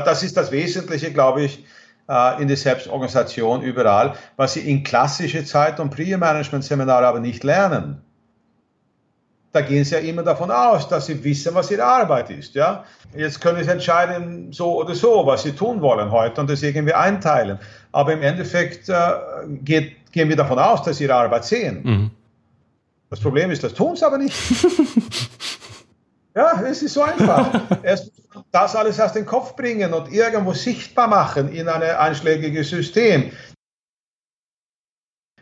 das ist das Wesentliche, glaube ich, äh, in der Selbstorganisation überall, was Sie in klassische Zeit- und Pre-Management-Seminare aber nicht lernen. Da gehen Sie ja immer davon aus, dass Sie wissen, was Ihre Arbeit ist. Ja? Jetzt können Sie entscheiden, so oder so, was Sie tun wollen heute und das irgendwie einteilen. Aber im Endeffekt äh, geht, gehen wir davon aus, dass Sie Ihre Arbeit sehen. Mhm. Das Problem ist, das tun Sie aber nicht. Ja, es ist so einfach. Erst das alles aus dem Kopf bringen und irgendwo sichtbar machen in ein einschlägiges System.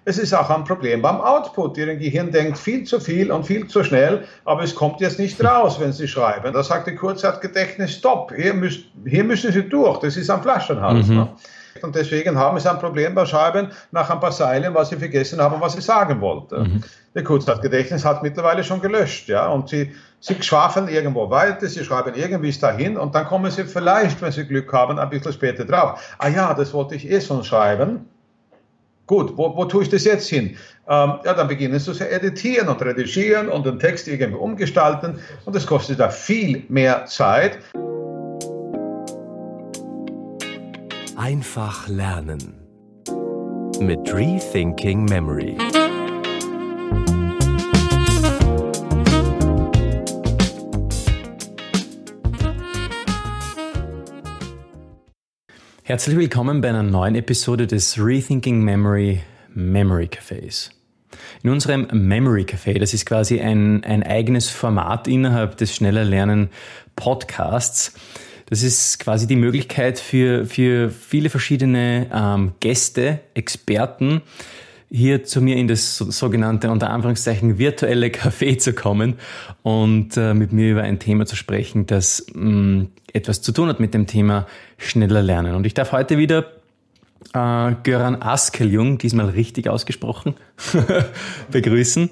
Es ist auch ein Problem beim Output. Ihr Gehirn denkt viel zu viel und viel zu schnell, aber es kommt jetzt nicht raus, wenn Sie schreiben. Da sagt die Kurzzeitgedächtnis, stopp, hier, müsst, hier müssen Sie durch, das ist ein Flaschenhals. Mhm. Ne? Und deswegen haben sie ein Problem beim Schreiben nach ein paar Zeilen, was sie vergessen haben, was sie sagen wollten. Mhm. Der Kurzzeitgedächtnis hat mittlerweile schon gelöscht, ja, und sie, sie schwafeln irgendwo weiter, sie schreiben irgendwie dahin und dann kommen sie vielleicht, wenn sie Glück haben, ein bisschen später drauf. Ah ja, das wollte ich eh schon schreiben. Gut, wo, wo tue ich das jetzt hin? Ähm, ja, dann beginnen sie zu editieren und redigieren und den Text irgendwie umgestalten und das kostet da viel mehr Zeit. Einfach lernen mit Rethinking Memory. Herzlich willkommen bei einer neuen Episode des Rethinking Memory Memory Cafés. In unserem Memory Café, das ist quasi ein, ein eigenes Format innerhalb des Schneller Lernen Podcasts, das ist quasi die Möglichkeit für, für viele verschiedene ähm, Gäste, Experten, hier zu mir in das sogenannte unter Anführungszeichen virtuelle Café zu kommen und äh, mit mir über ein Thema zu sprechen, das mh, mm, etwas zu tun hat mit dem Thema schneller lernen. Und ich darf heute wieder äh, Göran Askeljung, diesmal richtig ausgesprochen, begrüßen,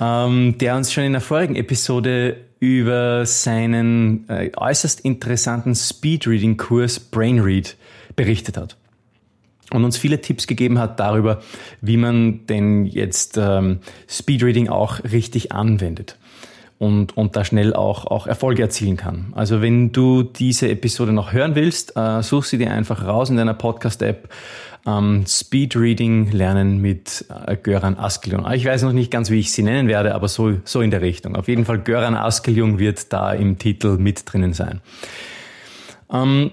ähm, der uns schon in der vorigen Episode über seinen äh, äußerst interessanten Speedreading-Kurs Brainread berichtet hat und uns viele Tipps gegeben hat darüber, wie man denn jetzt ähm, Speedreading auch richtig anwendet und, und da schnell auch, auch Erfolge erzielen kann. Also wenn du diese Episode noch hören willst, äh, such sie dir einfach raus in deiner Podcast-App ähm, Speedreading lernen mit äh, Göran Askeljung. Ich weiß noch nicht ganz, wie ich sie nennen werde, aber so, so in der Richtung. Auf jeden Fall Göran Askeljung wird da im Titel mit drinnen sein. Ähm,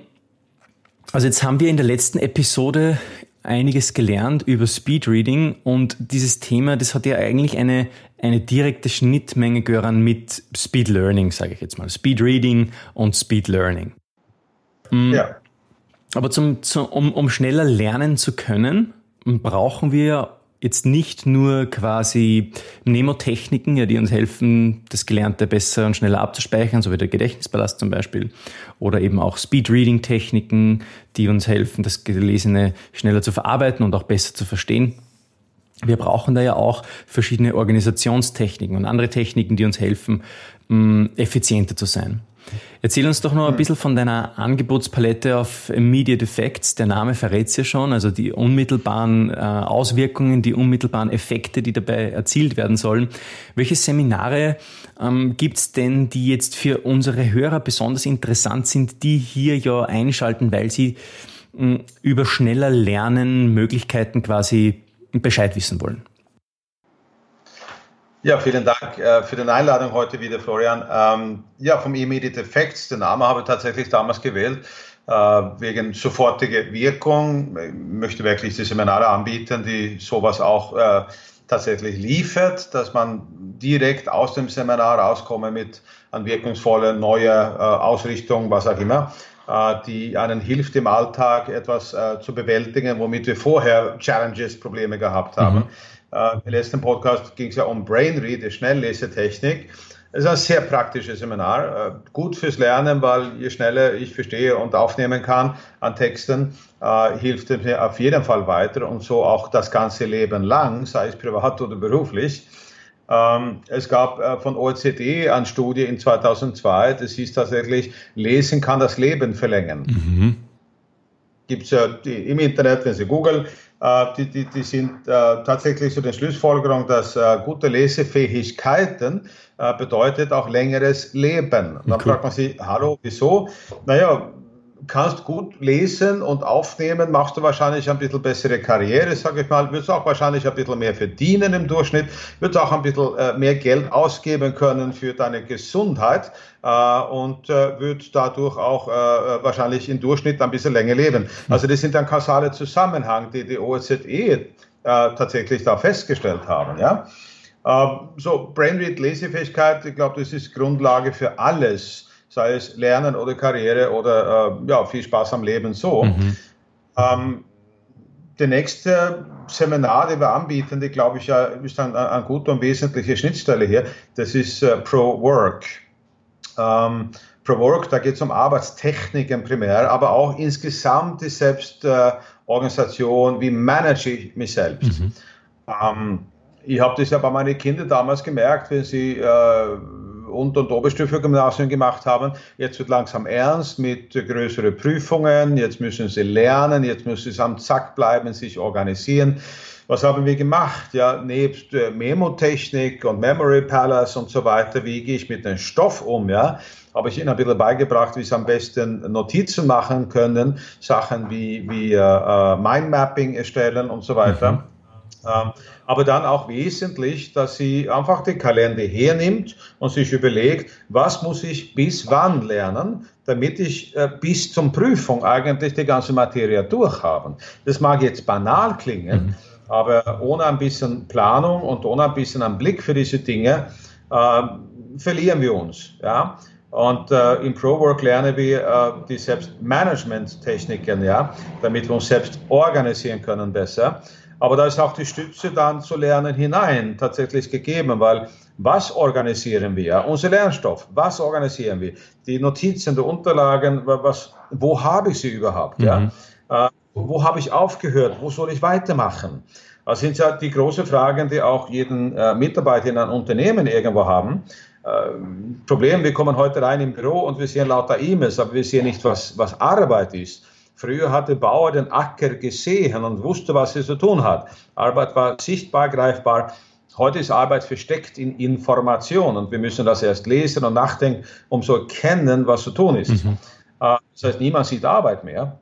also jetzt haben wir in der letzten Episode einiges gelernt über Speedreading und dieses Thema, das hat ja eigentlich eine, eine direkte Schnittmenge, Göran, mit Speed Learning, sage ich jetzt mal. Speed Reading und Speed Learning. Mm. Ja. Aber zum, zum, um, um schneller lernen zu können, brauchen wir jetzt nicht nur quasi Mnemotechniken, ja, die uns helfen, das Gelernte besser und schneller abzuspeichern, so wie der Gedächtnispalast zum Beispiel, oder eben auch Speed-Reading-Techniken, die uns helfen, das Gelesene schneller zu verarbeiten und auch besser zu verstehen. Wir brauchen da ja auch verschiedene Organisationstechniken und andere Techniken, die uns helfen, effizienter zu sein. Erzähl uns doch noch ein hm. bisschen von deiner Angebotspalette auf Immediate Effects. Der Name verrät es ja schon, also die unmittelbaren äh, Auswirkungen, die unmittelbaren Effekte, die dabei erzielt werden sollen. Welche Seminare ähm, gibt es denn, die jetzt für unsere Hörer besonders interessant sind, die hier ja einschalten, weil sie mh, hm, über schneller Lernen Möglichkeiten quasi Bescheid wissen wollen? Ja, vielen Dank äh, für die Einladung heute wieder, Florian. Ähm, ja, vom Immediate Effects, den Namen habe ich tatsächlich damals gewählt, äh, wegen sofortiger Wirkung. Ich möchte wirklich die Seminare anbieten, die sowas auch äh, tatsächlich liefert, dass man direkt aus dem Seminar rauskommt mit einer wirkungsvollen neuen Ausrichtung, was auch immer die einen hilft im Alltag etwas äh, zu bewältigen, womit wir vorher Challenges, Probleme gehabt haben. Mhm. Äh, Im letzten Podcast ging es ja um Brainread, die Schnelllesetechnik. Es ist ein sehr praktisches Seminar, äh, gut fürs Lernen, weil je schneller ich verstehe und aufnehmen kann an Texten, äh, hilft es mir auf jeden Fall weiter und so auch das ganze Leben lang, sei es privat oder beruflich. Ähm, es gab von OECD eine Studie in 2002, das hieß tatsächlich, Lesen kann das Leben verlängern. Mhm. Gibt es ja im Internet, wenn Sie googeln, äh, die, die, die sind äh, tatsächlich zu den Schlussfolgerungen, dass äh, gute Lesefähigkeiten bedeutet auch längeres Leben. Und dann cool. fragt man sich, hallo, wieso? Naja, kannst gut lesen und aufnehmen, machst du wahrscheinlich ein bisschen bessere Karriere, sage ich mal, wirst auch wahrscheinlich ein bisschen mehr verdienen im Durchschnitt, wirst auch ein bisschen äh, mehr Geld ausgeben können für deine Gesundheit äh, und äh, wird dadurch auch äh, wahrscheinlich im Durchschnitt ein bisschen länger leben. Hm. Also das sind dann kausale Zusammenhang, die die OZE tatsächlich da festgestellt haben. Ja? Ähm, so, Brainread, Lesefähigkeit, ich glaube, das ist Grundlage für alles sei es Lernen oder Karriere oder äh, ja, viel Spaß am Leben so. Mhm. Ähm, der nächste Seminar, den wir anbieten, die glaube ich ja ist eine ein gute und wesentliche Schnittstelle hier, das ist äh, Pro Work. Ähm, Pro Work, da geht es um Arbeitstechniken primär, aber auch insgesamt die Selbstorganisation, äh, wie manage ich mich selbst. Mhm. Ähm, ich habe das ja bei meinen Kindern damals gemerkt, wenn sie äh, und- und Oberstufe-Gymnasium gemacht haben. Jetzt wird langsam ernst mit größeren Prüfungen. Jetzt müssen sie lernen. Jetzt müssen sie am Zack bleiben, sich organisieren. Was haben wir gemacht? Ja, nebst äh, Memotechnik und Memory Palace und so weiter, wie gehe ich mit dem Stoff um? Ja, habe ich ihnen ein bisschen beigebracht, wie sie am besten Notizen machen können, Sachen wie, wie äh, äh Mindmapping erstellen und so weiter. Mhm. Ähm, aber dann auch wesentlich, dass sie einfach den Kalender hernimmt und sich überlegt, was muss ich bis wann lernen, damit ich äh, bis zum Prüfung eigentlich die ganze Materie durchhaben. Das mag jetzt banal klingen, mhm. aber ohne ein bisschen Planung und ohne ein bisschen einen Blick für diese Dinge äh, verlieren wir uns. Ja? Und äh, im ProWork lernen wir äh, die Selbstmanagement-Techniken, ja, damit wir uns selbst organisieren können besser. Aber da ist auch die Stütze dann zu lernen hinein tatsächlich gegeben, weil was organisieren wir? Unser Lernstoff, was organisieren wir? Die Notizen, die Unterlagen, was, wo habe ich sie überhaupt? Mhm. Ja? Äh, wo habe ich aufgehört? Wo soll ich weitermachen? Das sind ja die großen Fragen, die auch jeden äh, Mitarbeiter in einem Unternehmen irgendwo haben. Äh, Problem, wir kommen heute rein im Büro und wir sehen lauter E-Mails, aber wir sehen nicht, was, was Arbeit ist. Früher hat der Bauer den Acker gesehen und wusste, was er zu tun hat. Arbeit war sichtbar, greifbar. Heute ist Arbeit versteckt in Information und wir müssen das erst lesen und nachdenken, um zu erkennen, was zu tun ist. Mhm. Äh, das heißt, niemand sieht Arbeit mehr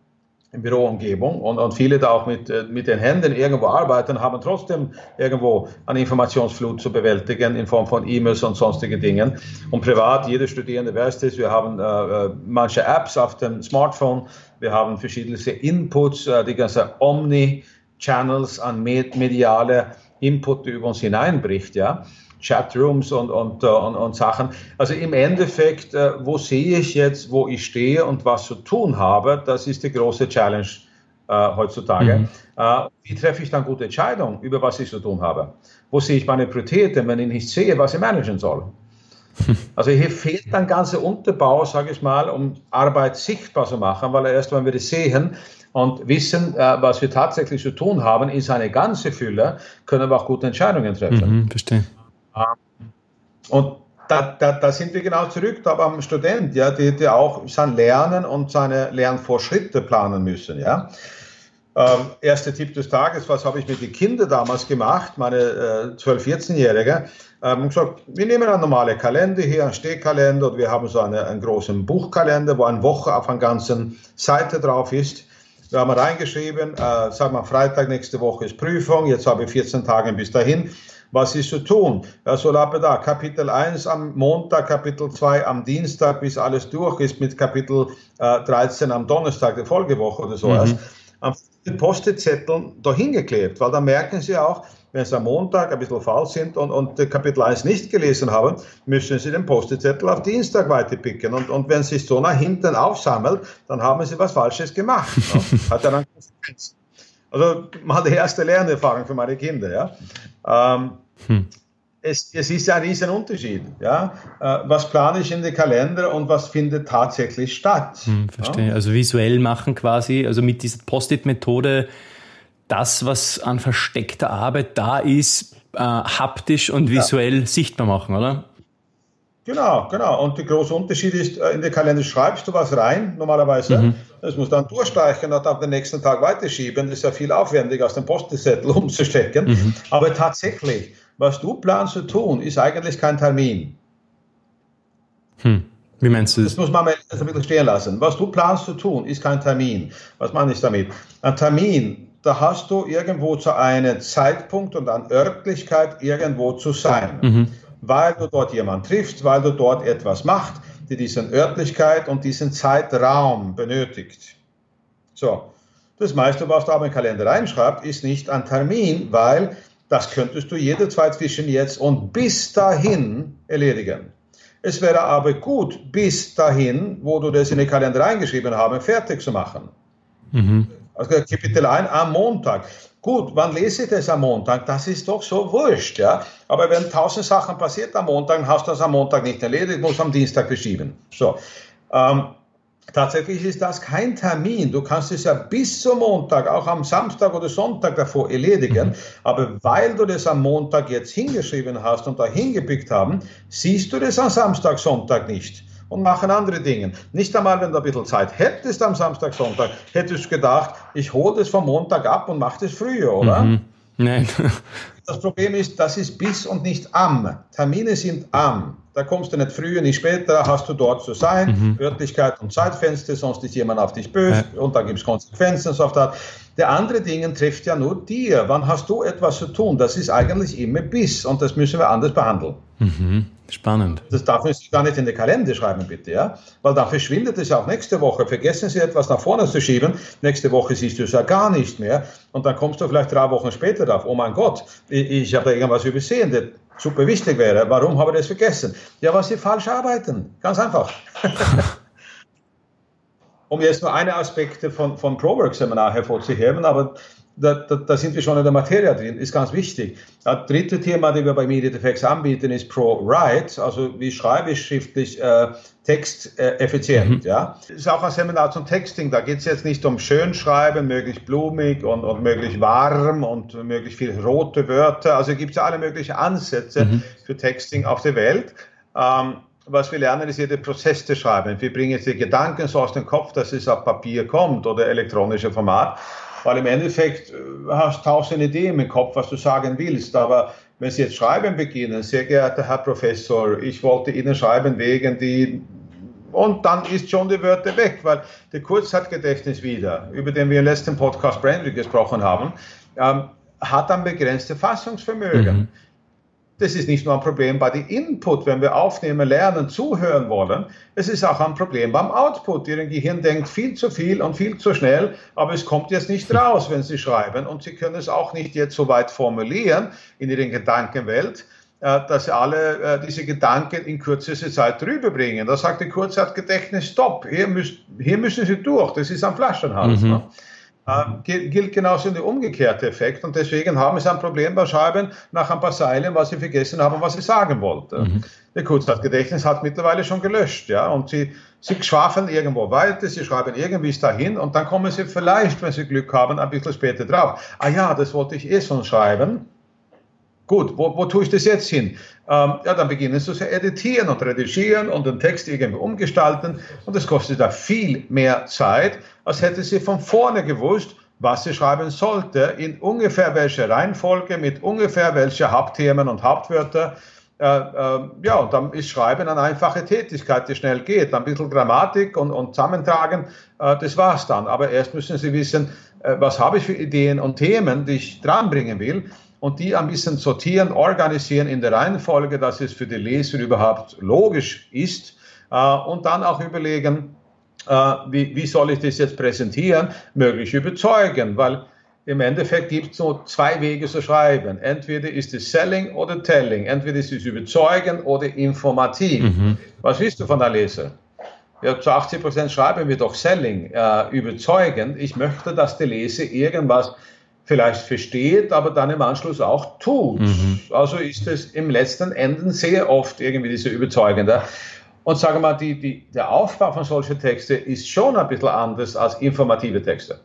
in Büroumgebung und, und viele da auch mit, äh, mit den Händen irgendwo arbeiten, haben trotzdem irgendwo eine Informationsflut zu bewältigen in Form von E-Mails und sonstigen Dingen. Und privat, jeder Studierende weiß das, wir haben äh, äh manche Apps auf dem Smartphone, wir haben verschiedene Inputs, äh, die ganze Omni-Channels an mediale Input, die über uns hineinbricht, ja. Chatrooms und, und, äh, und, und Sachen. Also im Endeffekt, äh, wo sehe ich jetzt, wo ich stehe und was zu tun habe, das ist die große Challenge äh, heutzutage. Mhm. Äh, wie treffe ich dann gute Entscheidungen über was ich zu tun habe? Wo sehe ich meine Prioritäten, wenn ich nicht sehe, was ich managen soll? Also hier fehlt dann ganzer Unterbau, sage ich mal, um Arbeit sichtbar zu machen, weil erst wenn wir das sehen, und wissen, äh, was wir tatsächlich zu tun haben, in seine ganze Fülle, können wir auch gute Entscheidungen treffen. Mhm, verstehe. Ähm, und da, da, da sind wir genau zurück da beim Student, ja, die, die auch sein Lernen und seine Lernvorschritte planen müssen. Ja. Ähm, erster Tipp des Tages, was habe ich mit den Kindern damals gemacht, meine äh, 12-, 14-Jährige? Ähm, gesagt, wir nehmen einen normalen Kalender hier, einen Stehkalender, und wir haben so eine, einen großen Buchkalender, wo eine Woche auf einer ganzen Seite drauf ist. Wir haben reingeschrieben, äh, sagen wir Freitag nächste Woche ist Prüfung, jetzt habe ich 14 Tage bis dahin was ist zu tun? Ja, da, Kapitel 1 am Montag, Kapitel 2 am Dienstag, bis alles durch ist, mit Kapitel äh, 13 am Donnerstag der Folgewoche oder so. Mhm. Am Postezetteln dahin geklebt, weil da merken Sie auch, wenn Sie am Montag ein bisschen faul sind und, und Kapitel 1 nicht gelesen haben, müssen Sie den Postezettel auf Dienstag weiterpicken. Und, und wenn Sie so nach hinten aufsammelt, dann haben Sie was Falsches gemacht. Ne? Hat dann Konsequenzen. Also mal die erste Lernerfahrung für meine Kinder. Ja. Ähm, hm. es, es, ist ein riesen Unterschied. Ja? Äh, was plane ich in den Kalender und was findet tatsächlich statt? Hm, verstehe. Ja? Also visuell machen quasi, also mit dieser Post-it-Methode das, was an versteckter Arbeit da ist, äh, haptisch und visuell ja. sichtbar machen, oder? Genau, genau. Und der große Unterschied ist, äh, in den Kalender schreibst du was rein, normalerweise. Mhm. Das muss dann durchstreichen und auf den nächsten Tag weiterschieben. Das ist ja viel aufwendiger, als den Postenzettel umzustecken. Mhm. Aber tatsächlich, was du planst zu tun, ist eigentlich kein Termin. Hm. Wie meinst du das? Das muss man mal ein bisschen stehen lassen. Was du planst zu tun, ist kein Termin. Was meine ich damit? Ein Termin, da hast du irgendwo zu einem Zeitpunkt und an Örtlichkeit irgendwo zu sein. Mhm. Weil du dort jemanden triffst, weil du dort etwas machst, die diesen Örtlichkeit und diesen Zeitraum benötigt. So. Das meiste, was du aber im Kalender reinschreibst, ist nicht ein Termin, weil das könntest du jederzeit zwischen jetzt und bis dahin erledigen. Es wäre aber gut, bis dahin, wo du das in den Kalender reingeschrieben hast, fertig zu machen. Mhm. Also Kapitel 1 am Montag. Gut, wann lese ich das am Montag? Das ist doch so wurscht, ja. Aber wenn tausend Sachen passiert am Montag, hast du das am Montag nicht erledigt, musst am Dienstag verschieben. So. Ähm, Tatsächlich ist das kein Termin. Du kannst es ja bis zum Montag, auch am Samstag oder Sonntag davor erledigen. Mhm. Aber weil du das am Montag jetzt hingeschrieben hast und da hingepickt haben, siehst du das am Samstag, Sonntag nicht und machen andere Dinge. Nicht einmal, wenn du ein bisschen Zeit hättest am Samstag, Sonntag, hättest du gedacht, ich hole das vom Montag ab und mache das früher, oder? Mhm. Nein. Das Problem ist, das ist bis und nicht am. Termine sind am. Da kommst du nicht früher, nicht später, hast du dort zu sein. Mhm. Örtlichkeit und Zeitfenster, sonst ist jemand auf dich böse ja. und da gibt es Konsequenzen und so weiter. Der andere Dinge trifft ja nur dir. Wann hast du etwas zu tun? Das ist eigentlich immer bis und das müssen wir anders behandeln. Mhm. Spannend. Das darf man sich gar nicht in den Kalender schreiben, bitte, ja? Weil dann verschwindet es auch nächste Woche. Vergessen Sie etwas nach vorne zu schieben. Nächste Woche siehst du es ja gar nicht mehr. Und dann kommst du vielleicht drei Wochen später drauf. Oh mein Gott, ich, ich habe da irgendwas übersehen, das super wichtig wäre. Warum habe ich das vergessen? Ja, weil Sie falsch arbeiten. Ganz einfach. um jetzt nur eine Aspekte von, von ProWork-Seminar hervorzuheben, aber da, da, da, sind wir schon in der Materie drin, ist ganz wichtig. Das dritte Thema, das wir bei MediaTFX anbieten, ist ProWrite, also wie schreibe ich schriftlich äh, Text äh, effizient. Mhm. Ja? Ist auch ein Seminar zum Texting, da geht es jetzt nicht um Schönschreiben, möglichst blumig und, und möglichst warm und möglichst viel rote Wörter, also gibt es alle möglichen Ansätze mhm. für Texting auf der Welt. Ähm, was wir lernen, ist jeder Prozess zu schreiben. Wir bringen jetzt die Gedanken so aus dem Kopf, dass es auf Papier kommt oder elektronische Format. Weil im Endeffekt äh, hast du tausend Ideen im Kopf, was du sagen willst. Aber wenn Sie jetzt schreiben beginnen, sehr geehrter Herr Professor, ich wollte Ihnen schreiben wegen die und dann ist schon die Wörter weg, weil der Kurzzeitgedächtnis wieder, über den wir im letzten Podcast Branding gesprochen haben, ähm, hat ein begrenztes Fassungsvermögen. Mhm. Das ist nicht nur ein Problem bei dem Input, wenn wir aufnehmen, lernen, zuhören wollen. Es ist auch ein Problem beim Output. Ihr Gehirn denkt viel zu viel und viel zu schnell, aber es kommt jetzt nicht raus, wenn Sie schreiben. Und Sie können es auch nicht jetzt so weit formulieren in Ihrer Gedankenwelt, äh, dass Sie alle äh, diese Gedanken in kürzester Zeit rüberbringen. Da sagt die Kurzzeitgedächtnis, stopp, hier, müssen Sie durch. Das ist ein Flaschenhals. Mhm. Ne? Äh, gilt genauso der umgekehrte Effekt. Und deswegen haben sie ein Problem beim Schreiben nach ein paar Zeilen, was sie vergessen haben, was sie sagen wollten. Mhm. Der Kurzzeitgedächtnis hat mittlerweile schon gelöscht, ja, und sie, sie schwafeln irgendwo weiter, sie schreiben irgendwie dahin und dann kommen sie vielleicht, wenn sie Glück haben, ein bisschen später drauf. Ah ja, das wollte ich eh schon schreiben. Gut, wo, wo tue ich das jetzt hin? Ähm, ja, dann beginnen sie zu editieren und redigieren und den Text irgendwie umgestalten. Und das kostet da viel mehr Zeit, als hätte sie von vorne gewusst, was sie schreiben sollte, in ungefähr welche Reihenfolge, mit ungefähr welche Hauptthemen und Hauptwörter. Äh, äh, ja, und dann ist Schreiben eine einfache Tätigkeit, die schnell geht. Ein bisschen Grammatik und, und Zusammentragen, äh, das war's dann. Aber erst müssen Sie wissen, äh, was habe ich für Ideen und Themen, die ich dranbringen will und die ein bisschen sortieren, organisieren in der Reihenfolge, dass es für die Leser überhaupt logisch ist äh, und dann auch überlegen, äh, wie, wie soll ich das jetzt präsentieren, möglichst überzeugen, weil im Endeffekt gibt es nur zwei Wege zu schreiben. Entweder ist es Selling oder Telling. Entweder ist es überzeugen oder informativ. Mhm. Was willst du von der Leser? Ja, zu 80 Prozent schreiben wir doch Selling, äh, überzeugend. Ich möchte, dass der Leser irgendwas vielleicht versteht, aber dann im Anschluss auch tut. Mhm. Also ist es im letzten Ende sehr oft irgendwie diese überzeugende. Und sagen wir mal, die, die, der Aufbau von solchen Texten ist schon ein bisschen anders als informative Texte.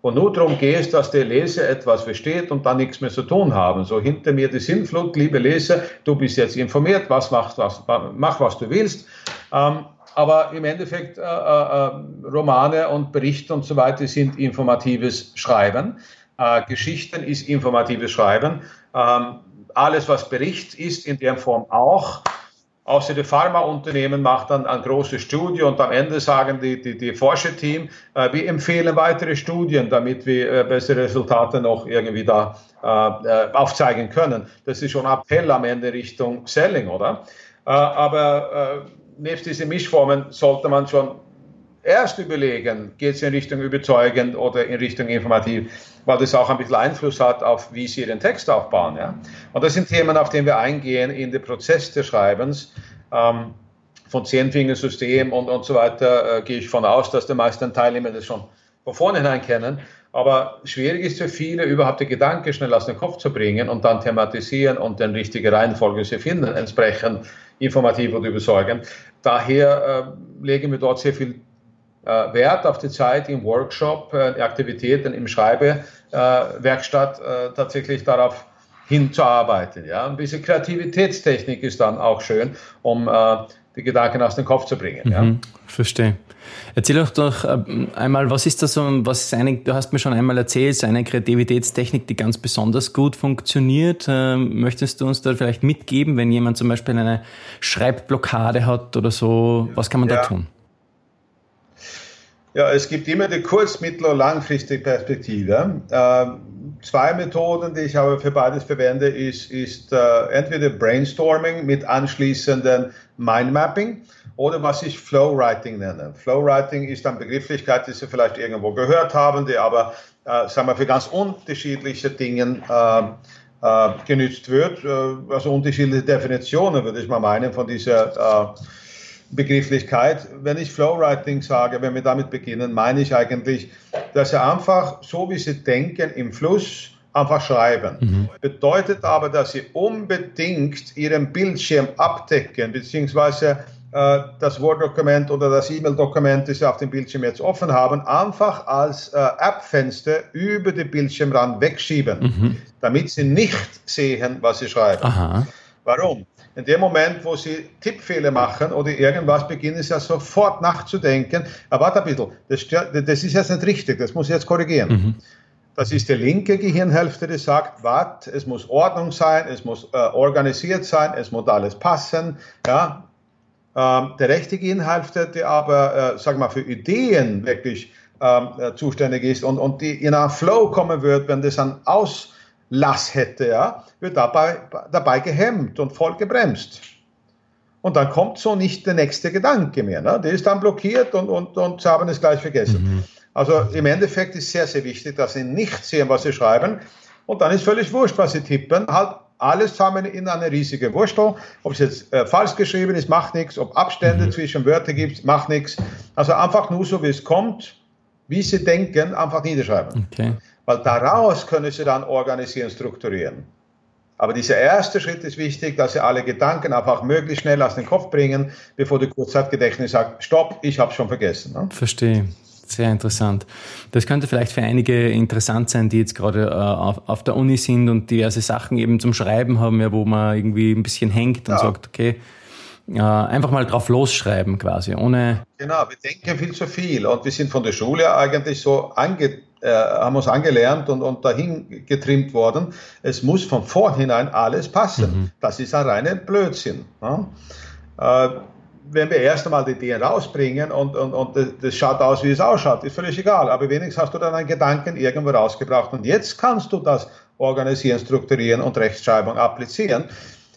Und nur darum geht es, dass der Leser etwas versteht und dann nichts mehr zu tun haben. So hinter mir die Sinnflut, liebe Leser, du bist jetzt informiert, was machst, was, mach was du willst. Ähm, aber im Endeffekt äh, äh, Romane und Berichte und so weiter sind informatives Schreiben. Äh, Geschichten ist informatives Schreiben. Ähm, alles, was Bericht ist, in der Form auch. außer die Pharmaunternehmen macht dann eine große Studie und am Ende sagen die, die, die Forscherteam, äh, wir empfehlen weitere Studien, damit wir äh, bessere Resultate noch irgendwie da äh, äh aufzeigen können. Das ist schon ein Appell am Ende Richtung Selling, oder? Äh, aber äh, nebst diesen Mischformen sollte man schon erst überlegen, geht es in Richtung überzeugend oder in Richtung informativ, weil das auch ein bisschen Einfluss hat auf, wie Sie Ihren Text aufbauen. Ja? Und das sind Themen, auf die wir eingehen in den Prozess des Schreibens. Ähm, von Zehnfingersystem und, und so weiter äh, gehe ich von aus, dass die meisten Teilnehmer das schon von vornherein kennen. Aber schwierig ist für viele, überhaupt die Gedanken schnell aus dem Kopf zu bringen und dann thematisieren und dann richtige Reihenfolge zu finden, entsprechend informativ und überzeugend. Daher äh, legen wir dort sehr viel Wert auf die Zeit im Workshop, äh, Aktivitäten im Schreibewerkstatt äh, tatsächlich darauf hinzuarbeiten. Ja? Ein bisschen Kreativitätstechnik ist dann auch schön, um die Gedanken aus dem Kopf zu bringen. Mhm, ja? Verstehe. Erzähl doch doch einmal, was ist das so, was ist eine, du hast mir schon einmal erzählt, eine Kreativitätstechnik, die ganz besonders gut funktioniert. Möchtest du uns da vielleicht mitgeben, wenn jemand zum Beispiel eine Schreibblockade hat oder so, was kann man ja. da tun? Ja, es gibt immer die kurz-, mittel- und langfristige Perspektive. Ähm, zwei Methoden, die ich aber für beides verwende, ist, ist äh, entweder Brainstorming mit anschließendem Mindmapping oder was ich Flowwriting nenne. Flowwriting ist eine Begrifflichkeit, die Sie vielleicht irgendwo gehört haben, die aber äh, sagen wir, für ganz unterschiedliche Dinge äh, äh, genützt wird. Äh, also unterschiedliche Definitionen, würde ich mal meinen, von dieser äh, Begrifflichkeit. Wenn ich Flowwriting sage, wenn wir damit beginnen, meine ich eigentlich, dass Sie einfach, so wie Sie denken, im Fluss einfach schreiben. Mhm. Bedeutet aber, dass Sie unbedingt Ihren Bildschirm abdecken, beziehungsweise äh, das Word-Dokument oder das E-Mail-Dokument, das Sie auf dem Bildschirm jetzt offen haben, einfach als äh, App-Fenster über den Bildschirmrand wegschieben, mhm. damit Sie nicht sehen, was Sie schreiben. Aha. Warum? In dem Moment, wo Sie Tippfehler machen oder irgendwas, beginnen Sie ja sofort nachzudenken. Aber warte ein bisschen, das, das ist jetzt nicht richtig, das muss ich jetzt korrigieren. Mhm. Das ist die linke Gehirnhälfte, die sagt, warte, es muss Ordnung sein, es muss äh, organisiert sein, es muss alles passen. Ja? Ähm, der rechte Gehirnhälfte, die aber, äh, sag mal, für Ideen wirklich ähm, äh, zuständig ist und, und die in einen Flow kommen wird, wenn das dann aus Lass hätte, ja, wird dabei, dabei gehemmt und voll gebremst. Und dann kommt so nicht der nächste Gedanke mehr. Ne? Der ist dann blockiert und, und, und sie haben es gleich vergessen. Mhm. Also im Endeffekt ist sehr, sehr wichtig, dass sie nicht sehen, was sie schreiben. Und dann ist völlig wurscht, was sie tippen. Halt alles zusammen in eine riesige Wurstel. Ob es jetzt äh, falsch geschrieben ist, macht nichts. Ob Abstände mhm. zwischen Wörtern gibt, macht nichts. Also einfach nur so, wie es kommt, wie sie denken, einfach niederschreiben. Okay. Weil daraus können Sie dann organisieren, strukturieren. Aber dieser erste Schritt ist wichtig, dass Sie alle Gedanken einfach möglichst schnell aus dem Kopf bringen, bevor der Kurzzeitgedächtnis sagt, stopp, ich habe schon vergessen. Ne? Verstehe. Sehr interessant. Das könnte vielleicht für einige interessant sein, die jetzt gerade äh, auf, auf, der Uni sind und diverse Sachen eben zum Schreiben haben, ja, wo man irgendwie ein bisschen hängt und ja. sagt, okay, äh, einfach mal drauf losschreiben quasi, ohne. Genau, wir denken viel zu viel und wir sind von der Schule eigentlich so ange, äh, haben uns angelernt und, und dahin getrimmt worden. Es muss von vornherein alles passen. Mhm. Das ist ein reiner Blödsinn. Ja? Äh, wenn wir erst einmal die Ideen rausbringen und, und, und das schaut aus, wie es ausschaut, ist völlig egal. Aber wenigstens hast du dann einen Gedanken irgendwo rausgebracht und jetzt kannst du das organisieren, strukturieren und Rechtschreibung applizieren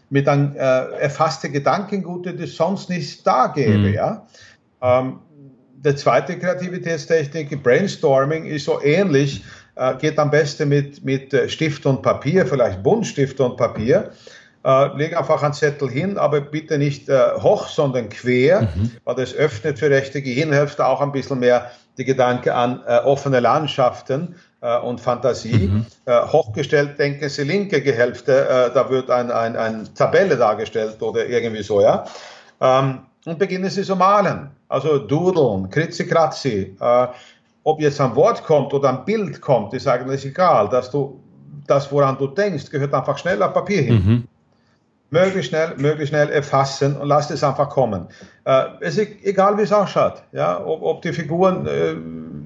mit einem äh, erfassten Gedankengut, das sonst nicht da gäbe. Mhm. Ja? Ähm, der zweite Kreativitätstechnik, Brainstorming, ist so ähnlich, äh, geht am besten mit, mit äh, Stift und Papier, vielleicht Buntstift und Papier. Äh, leg einfach einen Zettel hin, aber bitte nicht äh, hoch, sondern quer, mhm. weil das öffnet für rechte Gehirnhälfte auch ein bisschen mehr die Gedanke an äh, offene Landschaften äh, und Fantasie. Mhm. Äh, hochgestellt denken Sie linke Gehälfte, da wird ein, ein, ein Tabelle dargestellt oder irgendwie so, ja. Ähm, und beginnen Sie zu malen. Also dudeln, kritzi kratzi. Äh, ob jetzt ein Wort kommt oder ein Bild kommt, ist eigentlich egal. Dass du das, woran du denkst, gehört einfach schnell auf Papier hin. Mhm. Möglichst schnell, möglichst schnell erfassen und lass es einfach kommen. Äh, es ist egal, wie es ausschaut. Ja? Ob, ob die Figuren äh,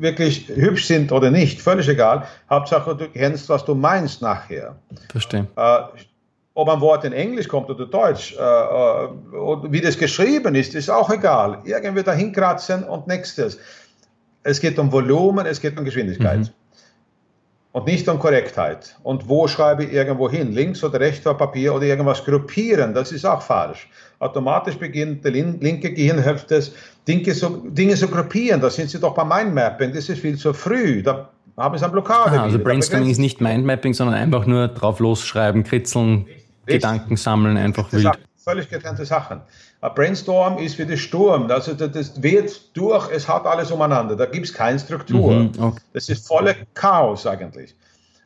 wirklich hübsch sind oder nicht, völlig egal. Hauptsache, du kennst, was du meinst nachher. Verstehe. Äh, ob ein Wort in Englisch kommt oder Deutsch, äh, äh, wie das geschrieben ist, ist auch egal. Irgendwie dahin kratzen und nächstes. Es geht um Volumen, es geht um Geschwindigkeit. Mhm. Und nicht um Korrektheit. Und wo schreibe ich irgendwo hin? Links oder rechts auf Papier oder irgendwas gruppieren? Das ist auch falsch. Automatisch beginnt die linke Gehirnhälfte Dinge so, Dinge zu gruppieren. Da sind Sie doch beim Mindmapping. Das ist viel zu früh. Da haben Sie eine Blockade. Ah, also Brainstorming ist nicht Mindmapping, sondern einfach nur drauf losschreiben, kritzeln. Gedanken sammeln, einfach wild. Völlig getrennte Sachen. Ein Brainstorm ist wie der Sturm. Also das weht durch, es hat alles umeinander. Da gibt es keine Struktur. Mhm, okay. Das ist voller Chaos eigentlich.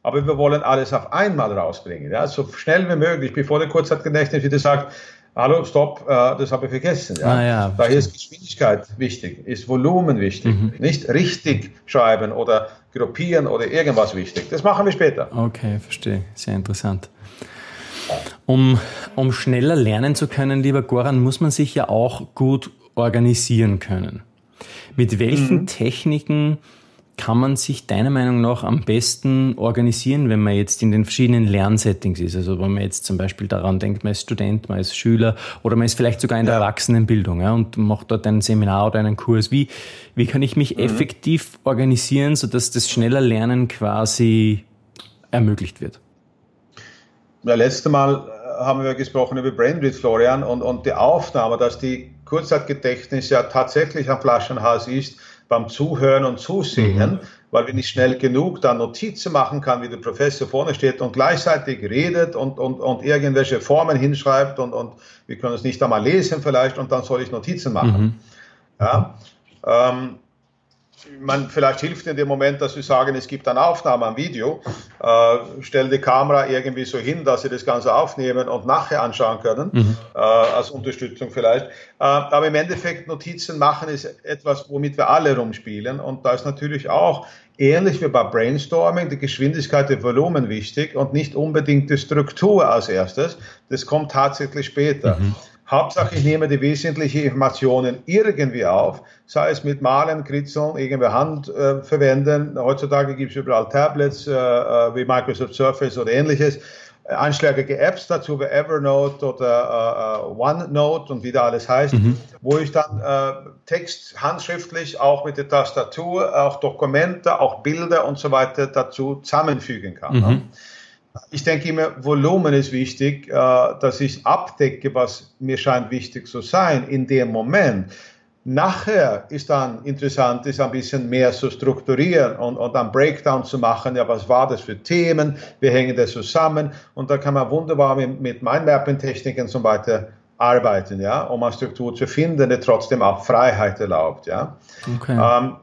Aber wir wollen alles auf einmal rausbringen. Ja? So schnell wie möglich, bevor der Kurzzeitgedächtnis wieder sagt, hallo, stopp, äh, das habe ich vergessen. Ja? Ah, ja, Daher ist Geschwindigkeit wichtig, ist Volumen wichtig. Mhm. Nicht richtig schreiben oder gruppieren oder irgendwas wichtig. Das machen wir später. Okay, verstehe. Sehr interessant. Um, um schneller lernen zu können, lieber Goran, muss man sich ja auch gut organisieren können. Mit welchen mhm. Techniken kann man sich deiner Meinung nach am besten organisieren, wenn man jetzt in den verschiedenen Lernsettings ist? Also wenn man jetzt zum Beispiel daran denkt, man ist Student, man ist Schüler oder man ist vielleicht sogar in der Erwachsenenbildung ja, und macht dort ein Seminar oder einen Kurs. Wie, wie kann ich mich mhm. effektiv organisieren, sodass das schneller Lernen quasi ermöglicht wird? Ja, letzte Mal haben wir gesprochen über Brainread, Florian, und, und die Aufnahme, dass die Kurzzeitgedächtnis ja tatsächlich am Flaschenhals ist beim Zuhören und Zusehen, mhm. weil wenn ich schnell genug dann Notizen machen kann, wie der Professor vorne steht und gleichzeitig redet und, und, und irgendwelche Formen hinschreibt und, und wir können es nicht einmal lesen vielleicht und dann soll ich Notizen machen. Mhm. Ja, ähm, man, vielleicht hilft in dem Moment, dass wir sagen, es gibt eine Aufnahme am Video, äh, stell die Kamera irgendwie so hin, dass sie das Ganze aufnehmen und nachher anschauen können, mhm. äh, als Unterstützung vielleicht. Äh, aber im Endeffekt Notizen machen ist etwas, womit wir alle rumspielen und da ist natürlich auch ähnlich wie bei Brainstorming die Geschwindigkeit, der Volumen wichtig und nicht unbedingt die Struktur als erstes. Das kommt tatsächlich später. Mhm. Hauptsache, ich nehme die wesentlichen Informationen irgendwie auf, sei es mit Malen, Kritzeln, irgendwie Hand äh, verwenden. Heutzutage gibt es überall Tablets äh, äh, wie Microsoft Surface oder ähnliches. Einschlägige Apps dazu wie Evernote oder uh, uh, OneNote und wie da alles heißt, mhm. wo ich dann Text handschriftlich auch mit der Tastatur, auch Dokumente, auch Bilder und so weiter dazu zusammenfügen kann. Mhm. Ich denke immer, Volumen ist wichtig, äh, dass ich abdecke, was mir scheint wichtig zu sein in dem Moment. Nachher ist dann interessant, ist ein bisschen mehr zu strukturieren und, und dann Breakdown zu machen. Ja, was war das für Themen? Wie hängen das zusammen? Und da kann man wunderbar mit, mit Mindmapping-Techniken zum Beispiel arbeiten, ja, um eine Struktur zu finden, die trotzdem auch Freiheit erlaubt, ja. Okay. Ähm,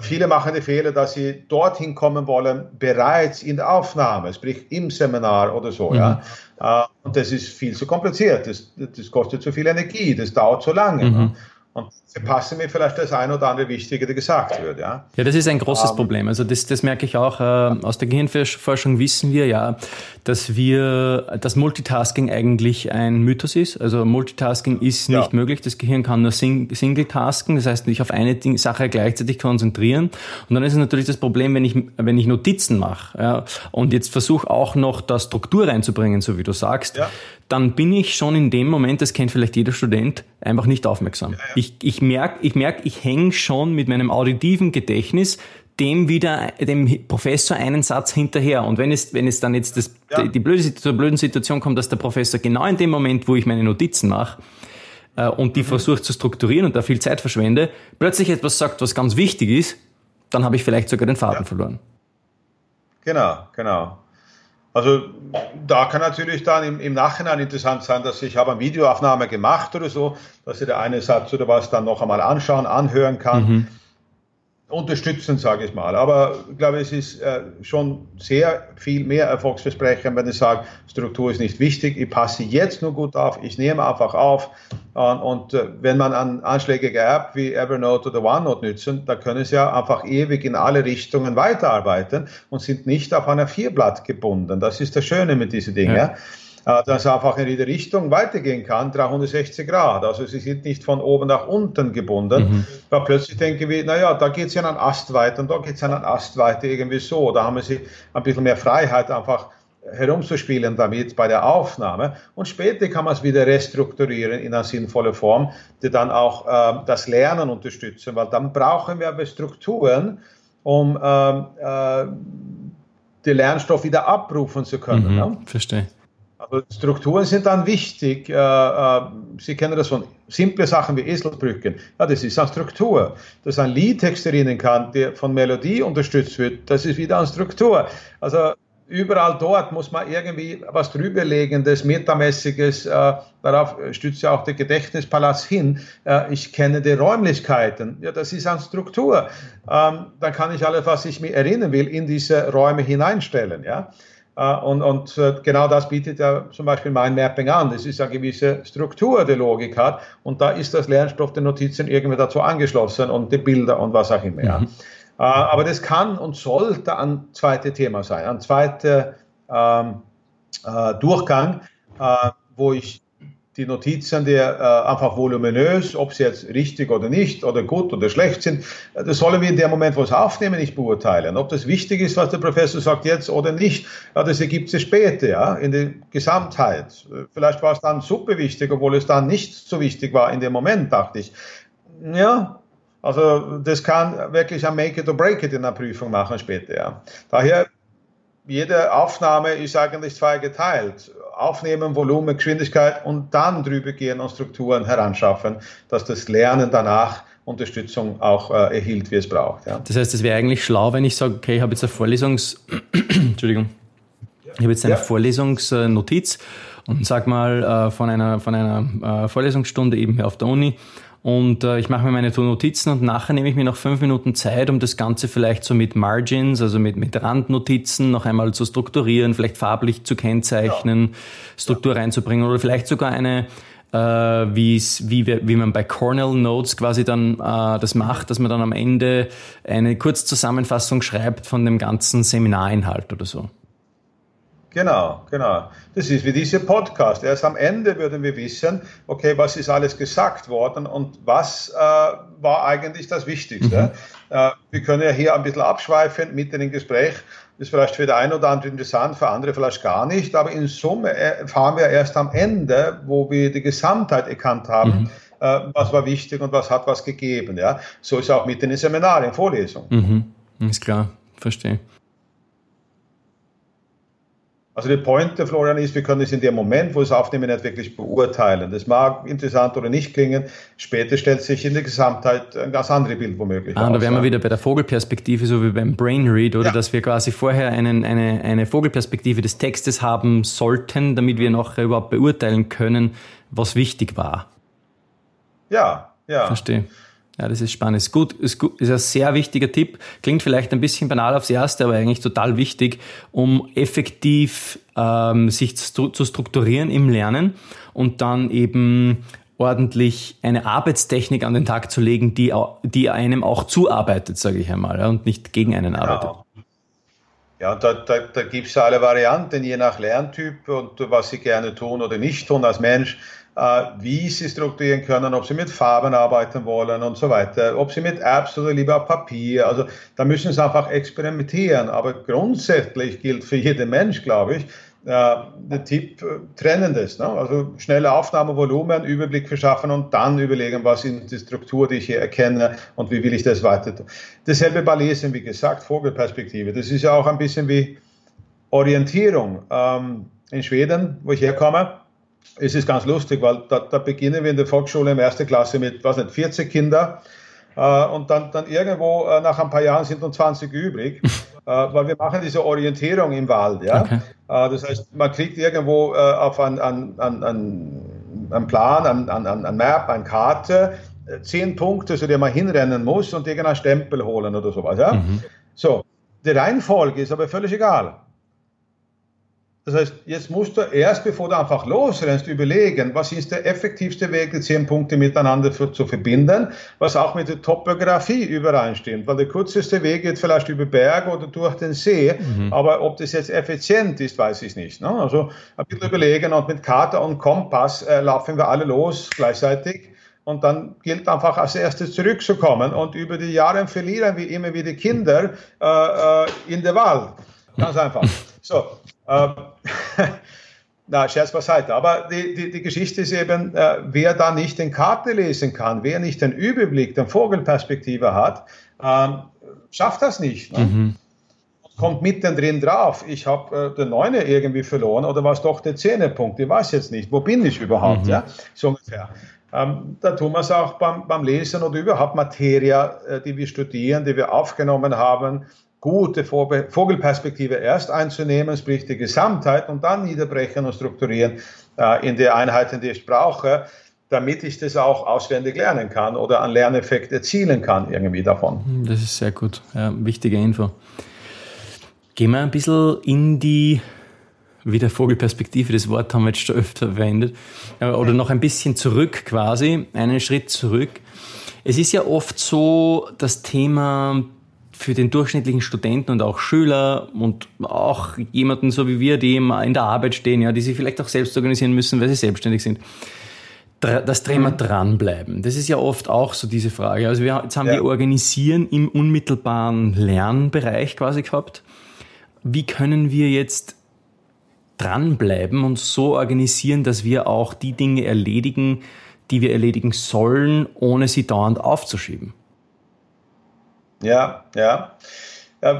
viele machen den Fehler, dass sie dorthin kommen wollen, bereits in der Aufnahme, sprich im Seminar oder so. Mhm. Ja. Äh, und das ist viel zu kompliziert, das, das kostet zu viel Energie, das dauert zu lange. Mhm. Und verpasse mir vielleicht das ein oder andere Wichtige, der gesagt wird. Ja, ja das ist ein großes um, ähm, Problem. Also das, das merke ich auch. Äh, aus der Gehirnforschung wissen wir ja, dass wir, dass Multitasking eigentlich ein Mythos ist. Also Multitasking ist nicht ja. möglich. Das Gehirn kann nur Sing Single-Tasken, das heißt nicht auf eine Ding Sache gleichzeitig konzentrieren. Und dann ist es natürlich das Problem, wenn ich, wenn ich Notizen mache ja, und jetzt versuche auch noch da Struktur reinzubringen, so wie du sagst, ja dann bin ich schon in dem Moment, das kennt vielleicht jeder Student, einfach nicht aufmerksam. Ja, ja. Ich, ich merke, ich, merk, ich hänge schon mit meinem auditiven Gedächtnis dem wieder, dem Professor einen Satz hinterher. Und wenn es, wenn es dann jetzt das, ja. die, blöde, zur blöden Situation kommt, dass der Professor genau in dem Moment, wo ich meine Notizen mache, äh, und die mhm. versucht zu strukturieren und da viel Zeit verschwende, plötzlich etwas sagt, was ganz wichtig ist, dann habe ich vielleicht sogar den Faden verloren. Genau, genau. Also da kann natürlich dann im, im, Nachhinein interessant sein, dass ich habe eine Videoaufnahme gemacht oder so, dass ich der eine Satz oder was dann noch einmal anschauen, anhören kann. Mhm unterstützen, sage ich mal. Aber ich glaube, es ist äh, schon sehr viel mehr erfolgsversprechend, wenn ich sage, Struktur ist nicht wichtig, ich passe jetzt nur gut auf, ich nehme einfach auf. Und, und äh, wenn man an anschlägige App wie Evernote oder OneNote nützen, da können sie ja einfach ewig in alle Richtungen weiterarbeiten und sind nicht auf einer Vierblatt gebunden. Das ist das Schöne mit diesen Dingen. Ja. Äh, dass es einfach in jede Richtung weitergehen kann, 360 Grad. Also sie sind nicht von oben nach unten gebunden. Mhm. Weil plötzlich denken wir, naja, da geht es ja einen Ast weiter und da geht es einen Ast weiter, irgendwie so. Da haben sie ein bisschen mehr Freiheit, einfach herumzuspielen damit bei der Aufnahme und später kann man es wieder restrukturieren in eine sinnvolle Form, die dann auch äh, das Lernen unterstützen, weil dann brauchen wir aber Strukturen, um ähm, äh, den Lernstoff wieder abrufen zu können. Mhm, ne? Verstehe. Also Strukturen sind dann wichtig. Äh, äh, Sie kennen das von simple Sachen wie Eselsbrücken. Ja, das ist eine Struktur. Dass ein Liedtext erinnern kann, der von Melodie unterstützt wird, das ist wieder eine Struktur. Also überall dort muss man irgendwie was drüberlegendes, metamäßiges, äh, darauf stützt ja auch der Gedächtnispalast hin. Ich kenne die Räumlichkeiten. Ja, das ist eine Struktur. Ähm, dann kann ich alles, was ich mir erinnern will, in diese Räume hineinstellen. Ja? Äh, und, und äh, genau das bietet ja zum Beispiel mein Mapping an. Das ist eine gewisse Struktur, die Logik hat. Und da ist das Lernstoff der Notizen irgendwie dazu angeschlossen und die Bilder und was auch immer. Mhm. Äh, aber das kann und sollte ein zweites Thema sein, ein zweiter ähm, äh, Durchgang, äh, wo ich die Notizen, die äh, einfach voluminös, ob sie jetzt richtig oder nicht oder gut oder schlecht sind, das sollen wir in dem Moment, wo es aufnehmen, nicht beurteilen. Ob das wichtig ist, was der Professor sagt jetzt oder nicht, ja, das ergibt sich später, ja, in der Gesamtheit. Vielleicht war es dann super wichtig, obwohl es dann nicht so wichtig war in dem Moment, dachte ich. Ja, also das kann wirklich ein Make it or break it in der Prüfung machen später. Ja. Daher, jede Aufnahme ist eigentlich zweigeteilt. Aufnehmen, Volumen, Geschwindigkeit und dann drüber gehen und Strukturen heranschaffen, dass das Lernen danach Unterstützung auch äh, erhielt, wie es braucht. Ja. Das heißt, es wäre eigentlich schlau, wenn ich sage, okay, ich habe jetzt eine Vorlesungs... Entschuldigung. Ich habe jetzt eine ja. Vorlesungsnotiz und sag mal äh, von einer, von einer äh, Vorlesungsstunde eben auf der Uni und äh, ich mache mir meine Notizen und nachher nehme ich mir noch fünf Minuten Zeit, um das Ganze vielleicht so mit Margins, also mit, mit Randnotizen noch einmal zu strukturieren, vielleicht farblich zu kennzeichnen, ja. Struktur ja. reinzubringen oder vielleicht sogar eine äh, wie, wie man bei Cornell Notes quasi dann äh, das macht, dass man dann am Ende eine Kurzzusammenfassung schreibt von dem ganzen Seminarinhalt oder so. Genau, genau. Das ist wie dieser Podcast. Erst am Ende würden wir wissen, okay, was ist alles gesagt worden und was äh, war eigentlich das Wichtigste. Mhm. Äh, wir können ja hier ein bisschen abschweifen mitten im Gespräch. Das ist vielleicht für den einen oder anderen interessant, für andere vielleicht gar nicht. Aber in Summe erfahren wir erst am Ende, wo wir die Gesamtheit erkannt haben. Mhm äh, was war wichtig und was hat was gegeben. Ja? So ist auch mit den Seminaren, Vorlesungen. Mhm. Ist klar, verstehe. Also der Point, der Florian, ist, wir können es in dem Moment, wo es aufnehmen, nicht wirklich beurteilen. Das mag interessant oder nicht klingen. Später stellt sich in der Gesamtheit ein ganz anderes Bild womöglich Ah, da wären wir wieder bei der Vogelperspektive, so wie beim Brain Read, oder ja. dass wir quasi vorher einen, eine, eine Vogelperspektive des Textes haben sollten, damit wir noch überhaupt beurteilen können, was wichtig war. Ja, ja. Verstehe. Ja, das ist spannend. Ist gut, ist gut, ist ein sehr wichtiger Tipp. Klingt vielleicht ein bisschen banal aufs Erste, aber eigentlich total wichtig, um effektiv ähm, sich zu, zu strukturieren im Lernen und dann eben ordentlich eine Arbeitstechnik an den Tag zu legen, die, die einem auch zuarbeitet, sage ich einmal, und nicht gegen einen genau. arbeitet. Ja, da, da, da gibt es alle Varianten, je nach Lerntyp und was Sie gerne tun oder nicht tun als Mensch. Äh, wie sie strukturieren können, ob sie mit Farben arbeiten wollen und so weiter, ob sie mit Apps oder lieber auf Papier. Also da müssen sie einfach experimentieren. Aber grundsätzlich gilt für jeden Mensch, glaube ich, äh, der Tipp äh, trennendes. Ne? Also schnelle Aufnahmevolumen, Überblick verschaffen und dann überlegen, was ist die Struktur, die ich hier erkenne und wie will ich das weiter tun. Dasselbe bei Lesen, wie gesagt, Vogelperspektive. Das ist ja auch ein bisschen wie Orientierung. Ähm, in Schweden, wo ich herkomme, es ist ganz lustig, weil da, da, beginnen wir in der Volksschule in der ersten Klasse mit, was nicht, 40 Kinder äh, und dann, dann irgendwo äh, nach ein paar Jahren sind noch 20 übrig, äh, weil wir machen diese Orientierung im Wald. Ja? Okay. Äh, das heißt, man kriegt irgendwo äh, auf einen an, an, an Plan, an, an, an Map, eine Karte, äh, zehn Punkte, zu denen man hinrennen muss und irgendeinen Stempel holen oder sowas. Ja? Mhm. So, die Reihenfolge ist aber völlig egal. Das heißt, jetzt musst du erst, bevor du einfach losrennst, überlegen, was ist der effektivste Weg, die zehn Punkte miteinander für, zu verbinden, was auch mit der Topografie übereinstimmt. Weil der kürzeste Weg geht vielleicht über Berge oder durch den See, mhm. aber ob das jetzt effizient ist, weiß ich nicht. Ne? Also ein bisschen überlegen und mit Karte und Kompass äh, laufen wir alle los gleichzeitig. Und dann gilt einfach als erstes zurückzukommen. Und über die Jahre verlieren wir immer wieder Kinder äh, äh, in der Wald. Ganz einfach. So, na, Scherz beiseite. Aber die, die, die Geschichte ist eben, äh, wer da nicht den Karte lesen kann, wer nicht den Überblick, den Vogelperspektive hat, äh, schafft das nicht. Ne? Mhm. Kommt mittendrin drauf, ich habe äh, den Neune irgendwie verloren oder war es doch der Zehnerpunkt, ich weiß jetzt nicht, wo bin ich überhaupt, mhm. ja, so ungefähr. Ähm, da tun wir es auch beim, beim Lesen oder überhaupt Materie, äh, die wir studieren, die wir aufgenommen haben, gute Vogelperspektive erst einzunehmen, sprich die Gesamtheit und dann niederbrechen und strukturieren äh, in die Einheiten, die ich brauche, damit ich das auch auswendig lernen kann oder einen Lerneffekt erzielen kann irgendwie davon. Das ist sehr gut, ja, wichtige Info. Gehen wir ein bisschen in die wieder Vogelperspektive, das Wort haben wir jetzt schon öfter verwendet, oder noch ein bisschen zurück quasi, einen Schritt zurück. Es ist ja oft so, das Thema für den durchschnittlichen Studenten und auch Schüler und auch jemanden so wie wir, die in der Arbeit stehen, ja, die sich vielleicht auch selbst organisieren müssen, weil sie selbstständig sind. Das Thema mhm. dranbleiben. Das ist ja oft auch so diese Frage. Also wir, jetzt haben ja. wir Organisieren im unmittelbaren Lernbereich quasi gehabt. Wie können wir jetzt dranbleiben und so organisieren, dass wir auch die Dinge erledigen, die wir erledigen sollen, ohne sie dauernd aufzuschieben? Ja, ja.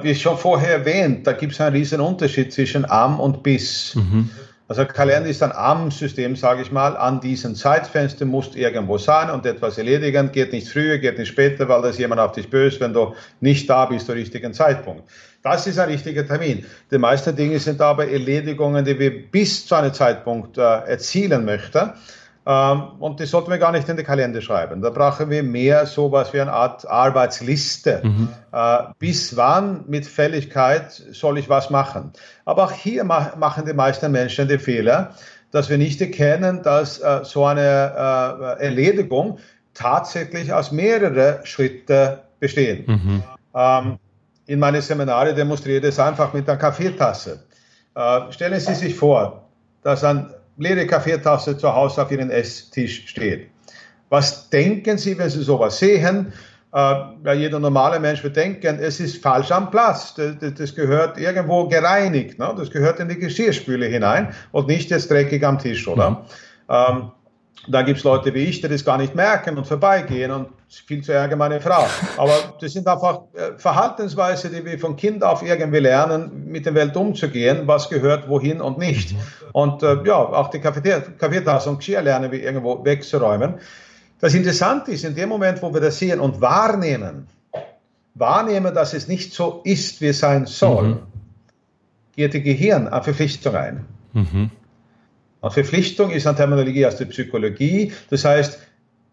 wie schon vorher erwähnt, da gibt es einen riesen Unterschied zwischen Am und Bis. Mhm. Also Kalender ist ein Am-System, sage ich mal, an diesen Zeitfenster musst irgendwo sein und etwas erledigen, geht nicht früher, geht nicht später, weil da ist jemand auf dich böse, wenn du nicht da bist zum richtigen Zeitpunkt. Das ist ein richtiger Termin. Die meisten Dinge sind aber Erledigungen, die wir bis zu einem Zeitpunkt äh, erzielen möchten. Ähm, und das sollten wir gar nicht in den Kalender schreiben. Da brauchen wir mehr sowas wie eine Art Arbeitsliste. Mhm. Äh, bis wann mit Fälligkeit soll ich was machen? Aber auch hier machen die meisten Menschen den Fehler, dass wir nicht erkennen, dass äh, so eine äh, Erledigung tatsächlich aus mehreren Schritten bestehen. Mhm. Ähm, in meine Seminare demonstriere ich das einfach mit einer Kaffeetasse. Stellen Sie sich vor, dass ein leere Kaffeetasse zu Hause auf Ihrem Esstisch steht. Was denken Sie, wenn Sie sowas sehen? Äh, jeder normale Mensch wird denken, es ist falsch am Platz. Das, das gehört irgendwo gereinigt. Ne? Das gehört in die Geschirrspüle hinein und nicht jetzt dreckig am Tisch, oder? Mhm. Ähm, da gibt es Leute wie ich, die das gar nicht merken und vorbeigehen und viel zu ärger meine Frau. Aber das sind einfach äh, Verhaltensweise, die wir von Kind auf irgendwie lernen, mit der Welt umzugehen, was gehört wohin und nicht. Und äh, ja, auch die Kaffeetasse und Geschirr lernen wir irgendwo wegzuräumen. Das Interessante ist, in dem Moment, wo wir das sehen und wahrnehmen, wahrnehmen, dass es nicht so ist, wie es sein soll, mhm. geht das Gehirn eine Verpflichtung ein. Mhm. Verpflichtung ist eine Terminologie aus der Psychologie. Das heißt,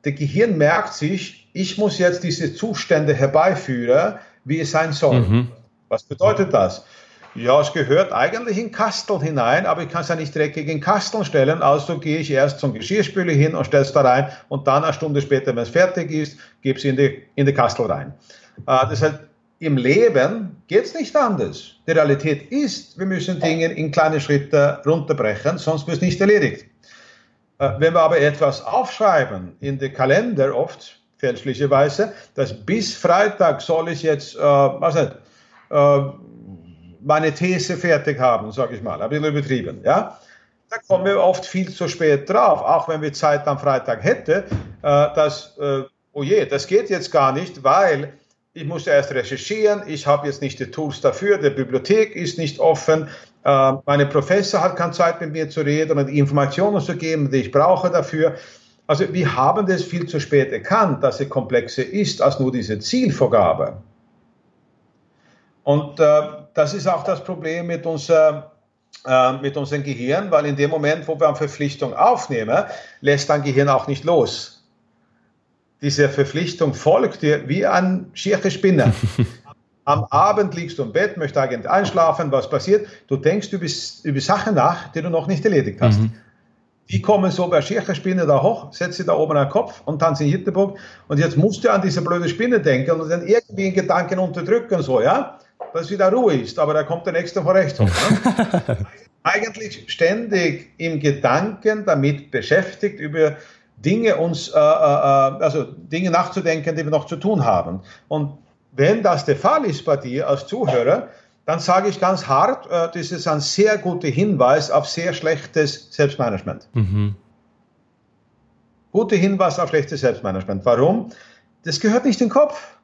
der Gehirn merkt sich, ich muss jetzt diese Zustände herbeiführen, wie es sein soll. Mhm. Was bedeutet das? Ja, es gehört eigentlich in Kasteln hinein, aber ich kann es ja nicht dreckig in Kasteln stellen, also gehe ich erst zum Geschirrspüler hin und stelle es da rein und dann eine Stunde später, wenn es fertig ist, gebe es in die, in die Kastel rein. Äh, das heißt, im Leben geht es nicht anders. Die Realität ist, wir müssen Dinge in kleine Schritte runterbrechen, sonst wird es nicht erledigt. Äh, wenn wir aber etwas aufschreiben in den Kalender, oft fälschlicherweise, dass bis Freitag soll ich jetzt, äh, was nicht, äh, meine These fertig haben, sage ich mal, ein bisschen übertrieben, ja. Da kommen wir oft viel zu spät drauf, auch wenn wir Zeit am Freitag hätten, äh, dass, äh, oh je, das geht jetzt gar nicht, weil ich musste erst recherchieren, ich habe jetzt nicht die Tools dafür, die Bibliothek ist nicht offen, äh, meine Professor hat keine Zeit mit mir zu reden und Informationen zu geben, die ich brauche dafür. Also wir haben das viel zu spät erkannt, dass es komplexer ist als nur diese Zielvorgabe. Und äh, das ist auch das Problem mit, unser, äh, mit unserem Gehirn, weil in dem Moment, wo wir eine Verpflichtung aufnehmen, lässt dein Gehirn auch nicht los diese Verpflichtung folgt dir wie ein schierer Spinner. Am Abend liegst du im Bett, möchtest eigentlich einschlafen, was passiert? Du denkst über, über Sachen nach, die du noch nicht erledigt hast. Mhm. Die kommen so bei schierer Spinne da hoch, setzt sie da oben den Kopf und tanzen in Hitlerburg. Und jetzt musst du an diese blöde Spinne denken und dann irgendwie in Gedanken unterdrücken, so, ja, dass wieder Ruhe ist. Aber da kommt der nächste vor rechts hoch. Ne? Eigentlich ständig im Gedanken damit beschäftigt, über Dinge uns, äh, äh, äh, also Dinge nachzudenken, die wir noch zu tun haben. Und wenn das der Fall ist bei dir als Zuhörer, dann sage ich ganz hart, äh, das ist ein sehr guter Hinweis auf sehr schlechtes Selbstmanagement. Mhm. Guter Hinweis auf schlechtes Selbstmanagement. Warum? Das gehört nicht in den Kopf.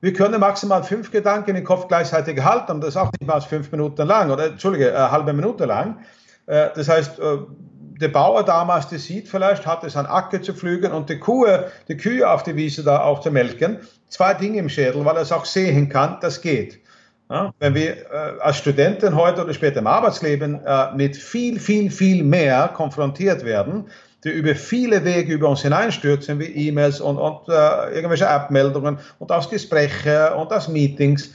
Wir können maximal fünf Gedanken im Kopf gleichzeitig halten und das auch nicht mal fünf Minuten lang oder, Entschuldige, eine halbe Minute lang. Äh, das heißt, äh, der Bauer damals, der sieht vielleicht, hat es an Acker zu pflügen und die Kuh, die Kühe auf die Wiese da auch zu melken. Zwei Dinge im Schädel, weil er es auch sehen kann, das geht. Ja, wenn wir äh, als Studenten heute oder später im Arbeitsleben äh, mit viel, viel, viel mehr konfrontiert werden, die über viele Wege über uns hineinstürzen, wie E-Mails und, und äh, irgendwelche App-Meldungen und aus Gespräche und aus Meetings.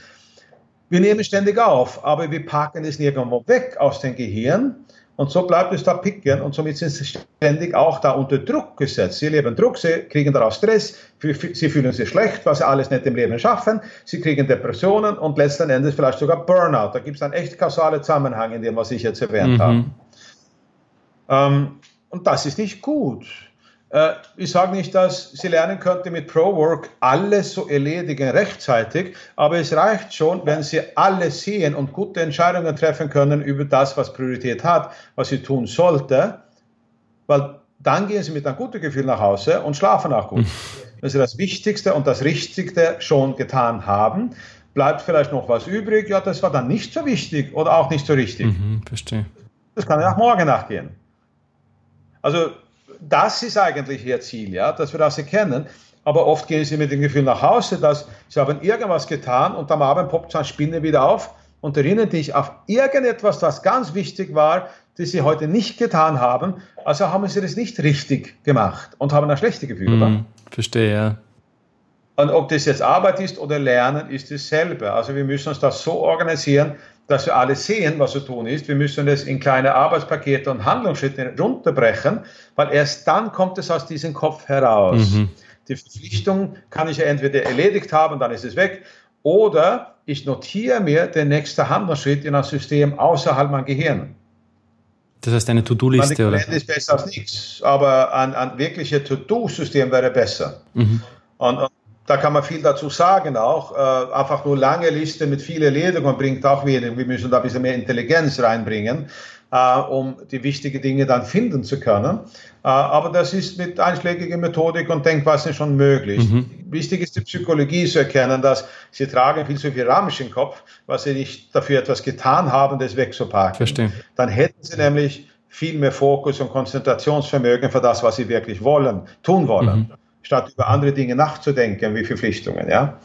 Wir nehmen ständig auf, aber wir packen es nirgendwo weg aus dem Gehirn und so bleibt es da picken und somit sind sie ständig auch da unter Druck gesetzt. Sie leben Druck, sie kriegen daraus Stress, sie fühlen sich schlecht, was sie alles nicht im Leben schaffen, sie kriegen Depressionen und letzten Endes vielleicht sogar Burnout. Da gibt es einen echt kausalen Zusammenhang in dem, was ich jetzt erwähnt mhm. habe. Ähm, und das ist nicht gut. Äh, ich sage nicht, dass Sie lernen könnten mit ProWork alles so erledigen rechtzeitig, aber es reicht schon, wenn Sie alles sehen und gute Entscheidungen treffen können über das, was Priorität hat, was Sie tun sollte, weil dann gehen Sie mit einem guten Gefühl nach Hause und schlafen auch gut. wenn Sie das Wichtigste und das Richtigste schon getan haben, bleibt vielleicht noch was übrig, ja, das war dann nicht so wichtig oder auch nicht so richtig. Mhm, verstehe. Das kann ja auch morgen nachgehen. Also das ist eigentlich ihr Ziel, ja, dass wir das erkennen. Aber oft gehen sie mit dem Gefühl nach Hause, dass sie haben irgendwas getan und am Abend poppt so eine Spinne wieder auf und erinnert dich auf irgendetwas, das ganz wichtig war, das sie heute nicht getan haben. Also haben sie das nicht richtig gemacht und haben ein schlechtes Gefühl. Mm, verstehe, ja. Und ob das jetzt Arbeit ist oder Lernen, ist dasselbe. Also wir müssen uns das so organisieren, dass wir alle sehen, was zu tun ist. Wir müssen es in kleine Arbeitspakete und Handlungsschritte runterbrechen, weil erst dann kommt es aus diesem Kopf heraus. Mhm. Die Verpflichtung kann ich ja entweder erledigt haben, dann ist es weg, oder ich notiere mir den nächsten Handlungsschritt in ein System außerhalb mein Gehirn. Das heißt eine To-Do-Liste, oder? ist besser als nichts, aber ein, ein wirkliches To-Do-System wäre besser. Mhm. Und, und da kann man viel dazu sagen auch. Äh, einfach nur lange Liste mit viel Erledigungen bringt auch wenig. Wir müssen da ein bisschen mehr Intelligenz reinbringen, äh, um die wichtigen Dinge dann finden zu können. Äh, aber das ist mit einschlägiger Methodik und Denkweisen schon möglich. Mhm. Wichtig ist die Psychologie zu erkennen, dass sie tragen viel zu viel Ramisch im Kopf, was sie nicht dafür etwas getan haben, das wegzupacken. Verstehe. Dann hätten sie nämlich viel mehr Fokus und Konzentrationsvermögen für das, was sie wirklich wollen, tun wollen. Mhm statt über andere Dinge nachzudenken wie Verpflichtungen. Ja?